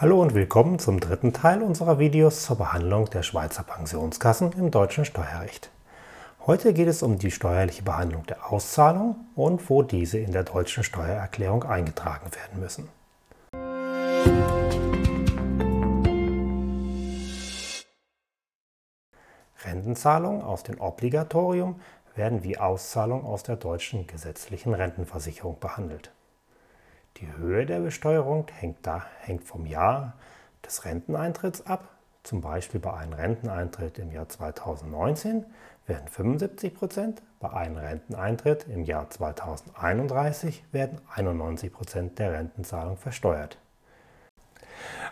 Hallo und willkommen zum dritten Teil unserer Videos zur Behandlung der Schweizer Pensionskassen im deutschen Steuerrecht. Heute geht es um die steuerliche Behandlung der Auszahlung und wo diese in der deutschen Steuererklärung eingetragen werden müssen. Rentenzahlungen aus dem Obligatorium werden wie Auszahlungen aus der deutschen gesetzlichen Rentenversicherung behandelt. Die Höhe der Besteuerung hängt, da, hängt vom Jahr des Renteneintritts ab. Zum Beispiel bei einem Renteneintritt im Jahr 2019 werden 75 Prozent, bei einem Renteneintritt im Jahr 2031 werden 91 Prozent der Rentenzahlung versteuert.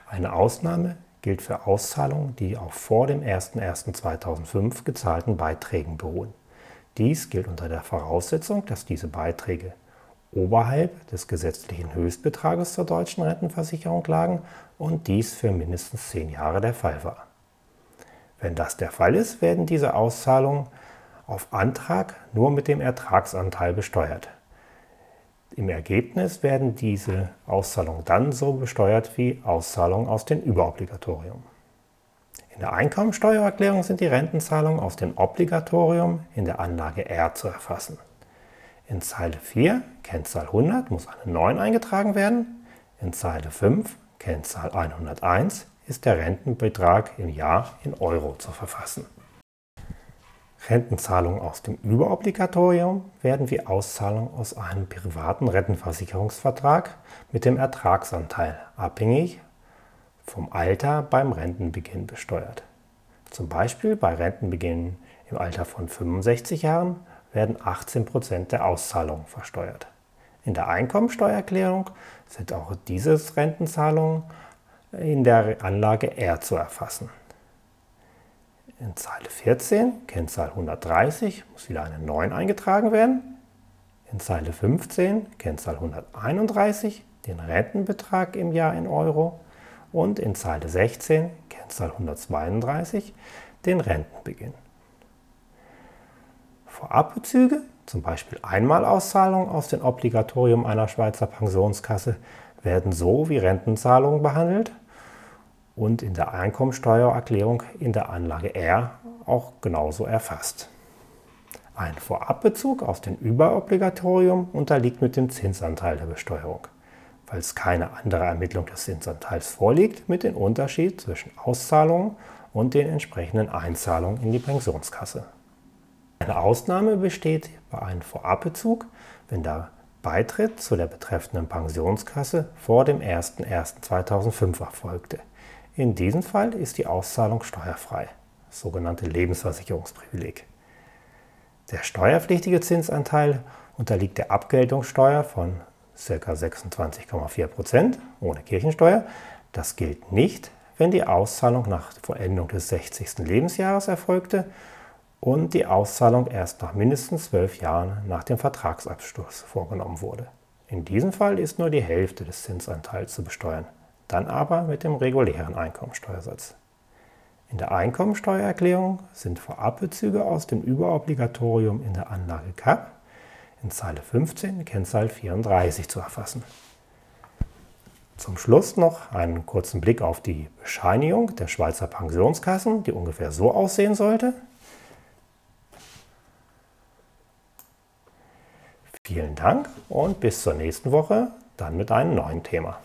Eine Ausnahme gilt für Auszahlungen, die auf vor dem 01.01.2005 gezahlten Beiträgen beruhen. Dies gilt unter der Voraussetzung, dass diese Beiträge oberhalb des gesetzlichen Höchstbetrages zur deutschen Rentenversicherung lagen und dies für mindestens zehn Jahre der Fall war. Wenn das der Fall ist, werden diese Auszahlungen auf Antrag nur mit dem Ertragsanteil besteuert. Im Ergebnis werden diese Auszahlungen dann so besteuert wie Auszahlungen aus dem Überobligatorium. In der Einkommensteuererklärung sind die Rentenzahlungen aus dem Obligatorium in der Anlage R zu erfassen. In Zeile 4, Kennzahl 100, muss eine 9 eingetragen werden. In Zeile 5, Kennzahl 101, ist der Rentenbetrag im Jahr in Euro zu verfassen. Rentenzahlungen aus dem Überobligatorium werden wie Auszahlungen aus einem privaten Rentenversicherungsvertrag mit dem Ertragsanteil abhängig vom Alter beim Rentenbeginn besteuert. Zum Beispiel bei Rentenbeginn im Alter von 65 Jahren werden 18% der Auszahlungen versteuert. In der Einkommensteuererklärung sind auch diese Rentenzahlungen in der Anlage R zu erfassen. In Zeile 14, Kennzahl 130, muss wieder eine 9 eingetragen werden. In Zeile 15, Kennzahl 131, den Rentenbetrag im Jahr in Euro. Und in Zeile 16, Kennzahl 132, den Rentenbeginn. Vorabbezüge, zum Beispiel Einmalauszahlungen aus dem Obligatorium einer Schweizer Pensionskasse, werden so wie Rentenzahlungen behandelt und in der Einkommensteuererklärung in der Anlage R auch genauso erfasst. Ein Vorabbezug aus dem Überobligatorium unterliegt mit dem Zinsanteil der Besteuerung, es keine andere Ermittlung des Zinsanteils vorliegt, mit dem Unterschied zwischen Auszahlungen und den entsprechenden Einzahlungen in die Pensionskasse. Eine Ausnahme besteht bei einem Vorabbezug, wenn der Beitritt zu der betreffenden Pensionskasse vor dem 01.01.2005 erfolgte. In diesem Fall ist die Auszahlung steuerfrei, sogenannte Lebensversicherungsprivileg. Der steuerpflichtige Zinsanteil unterliegt der Abgeltungssteuer von ca. 26,4% ohne Kirchensteuer. Das gilt nicht, wenn die Auszahlung nach Vollendung des 60. Lebensjahres erfolgte und die Auszahlung erst nach mindestens zwölf Jahren nach dem Vertragsabschluss vorgenommen wurde. In diesem Fall ist nur die Hälfte des Zinsanteils zu besteuern, dann aber mit dem regulären Einkommensteuersatz. In der Einkommensteuererklärung sind Vorabbezüge aus dem Überobligatorium in der Anlage CAP in Zeile 15 Kennzahl 34 zu erfassen. Zum Schluss noch einen kurzen Blick auf die Bescheinigung der Schweizer Pensionskassen, die ungefähr so aussehen sollte. Vielen Dank und bis zur nächsten Woche, dann mit einem neuen Thema.